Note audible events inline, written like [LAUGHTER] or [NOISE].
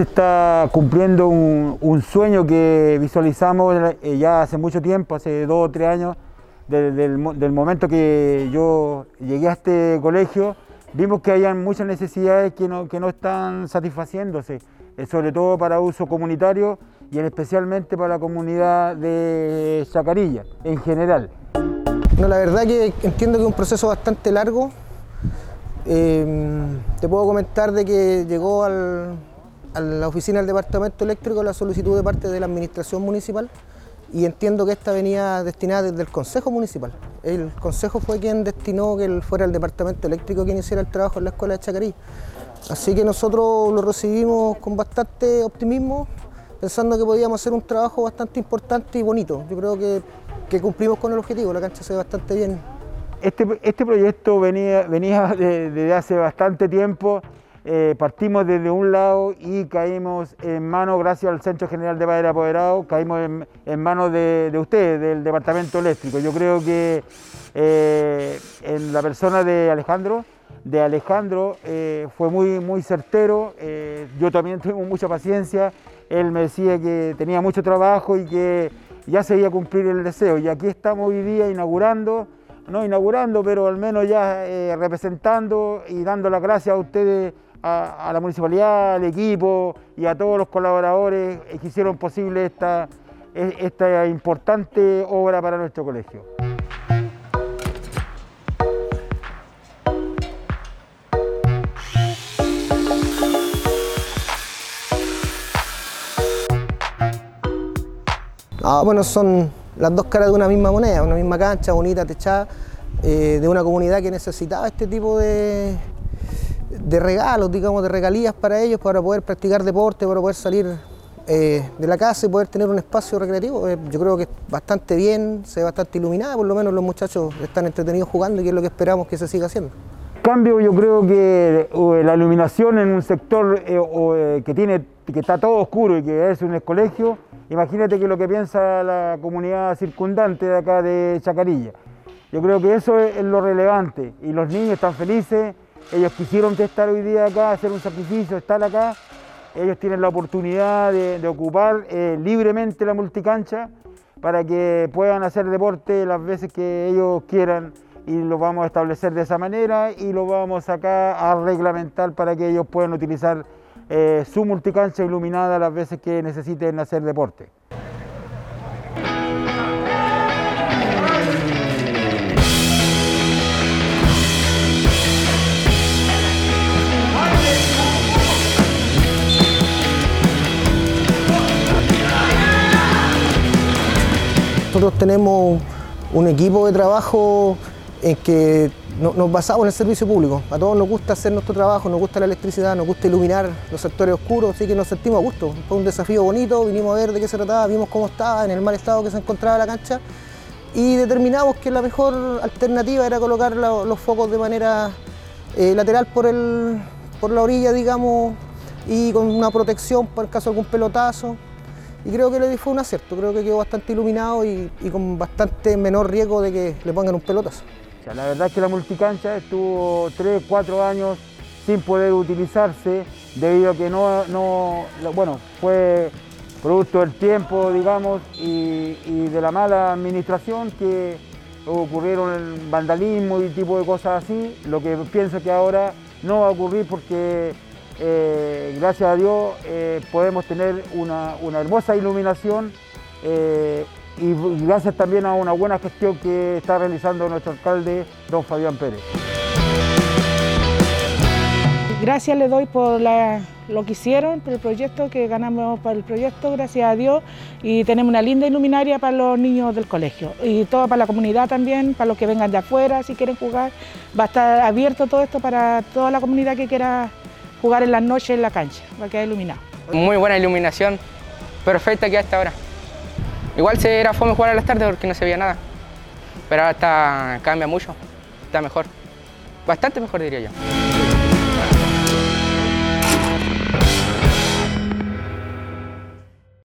está cumpliendo un, sueño que visualizamos eh, ya hace mucho tiempo, hace dos o tres años, del, momento que yo llegué a este colegio, vimos que hay muchas necesidades que no, que no están satisfaciéndose, eh, sobre todo para uso comunitario y especialmente para la comunidad de Chacarilla en general. No, la verdad que entiendo que es un proceso bastante largo. Eh, te puedo comentar de que llegó al, a la oficina del Departamento Eléctrico la solicitud de parte de la Administración Municipal y entiendo que esta venía destinada desde el Consejo Municipal. El Consejo fue quien destinó que fuera el Departamento Eléctrico quien hiciera el trabajo en la Escuela de Chacarí. Así que nosotros lo recibimos con bastante optimismo, pensando que podíamos hacer un trabajo bastante importante y bonito. Yo creo que, cumplimos con el objetivo, la cancha se ve bastante bien. Este, este proyecto venía, venía desde hace bastante tiempo eh, partimos desde un lado y caímos en manos, gracias al Centro General de Padre Apoderado, caímos en, manos de, ustedes, del Departamento Eléctrico. Yo creo que eh, en la persona de Alejandro, de Alejandro eh, fue muy, muy certero, yo también [LAUGHS] tuve mucha paciencia, él me decía que tenía mucho trabajo y que ya se iba a cumplir el deseo. Y aquí estamos hoy día inaugurando no inaugurando, pero al menos ya representando y dando las gracias a ustedes a, la municipalidad, al equipo y a todos los colaboradores que hicieron posible esta, e, esta importante obra para nuestro colegio. Ah, bueno, son las dos caras de una misma moneda, una misma cancha bonita, techada, eh, de una comunidad que necesitaba este tipo de, de regalos, digamos, de regalías para ellos, para poder practicar deporte, para poder salir eh, de la casa y poder tener un espacio recreativo. Eh, yo creo que bastante bien, se ve bastante iluminada, por lo menos los muchachos están entretenidos jugando y es lo que esperamos que se siga haciendo. Cambio, yo creo que eh, la iluminación en un sector que, tiene, que está todo oscuro y que es un colegio, imagínate que lo que piensa la comunidad circundante de acá de Chacarilla. Yo creo que eso es lo relevante y los niños están felices, ellos quisieron estar hoy día acá, hacer un sacrificio, estar acá. Ellos tienen la oportunidad de, ocupar eh, libremente la multicancha para que puedan hacer deporte las veces que ellos quieran y lo vamos a establecer de esa manera y lo vamos acá a reglamentar para que ellos puedan utilizar eh, su multicancha iluminada las veces que necesiten hacer deporte. Nosotros tenemos un equipo de trabajo en que nos basamos en el servicio público. A todos nos gusta hacer nuestro trabajo, nos gusta la electricidad, nos gusta iluminar los sectores oscuros, así que nos sentimos a gusto. Fue un desafío bonito, vinimos a ver de qué se trataba, vimos cómo estaba, en el mal estado que se encontraba la cancha y determinamos que la mejor alternativa era colocar los focos de manera eh, lateral por, por la orilla, digamos, y con una protección por caso de algún pelotazo y creo que le fue un acierto, creo que quedó bastante iluminado y, con bastante menor riesgo de que le pongan un pelotazo. la verdad es que la multicancha estuvo 3, 4 años sin poder utilizarse debido a que no, no bueno, fue producto del tiempo, digamos, y, de la mala administración que ocurrieron el vandalismo y tipo de cosas así, lo que pienso que ahora no va a ocurrir porque eh, gracias a Dios eh, podemos tener una, hermosa iluminación eh, y gracias también a una buena gestión que está realizando nuestro alcalde, don Fabián Pérez. Gracias le doy por lo que hicieron, por el proyecto que ganamos para el proyecto, gracias a Dios, y tenemos una linda iluminaria para los niños del colegio y todo para la comunidad también, para los que vengan de afuera si quieren jugar. Va a estar abierto todo esto para toda la comunidad que quiera jugar en las noches en la cancha, para que quedar iluminado. Muy buena iluminación, perfecta que hasta ahora. Igual se era fome jugar a las tardes porque no se veía nada, pero ahora está, cambia mucho, está mejor, bastante mejor diría yo.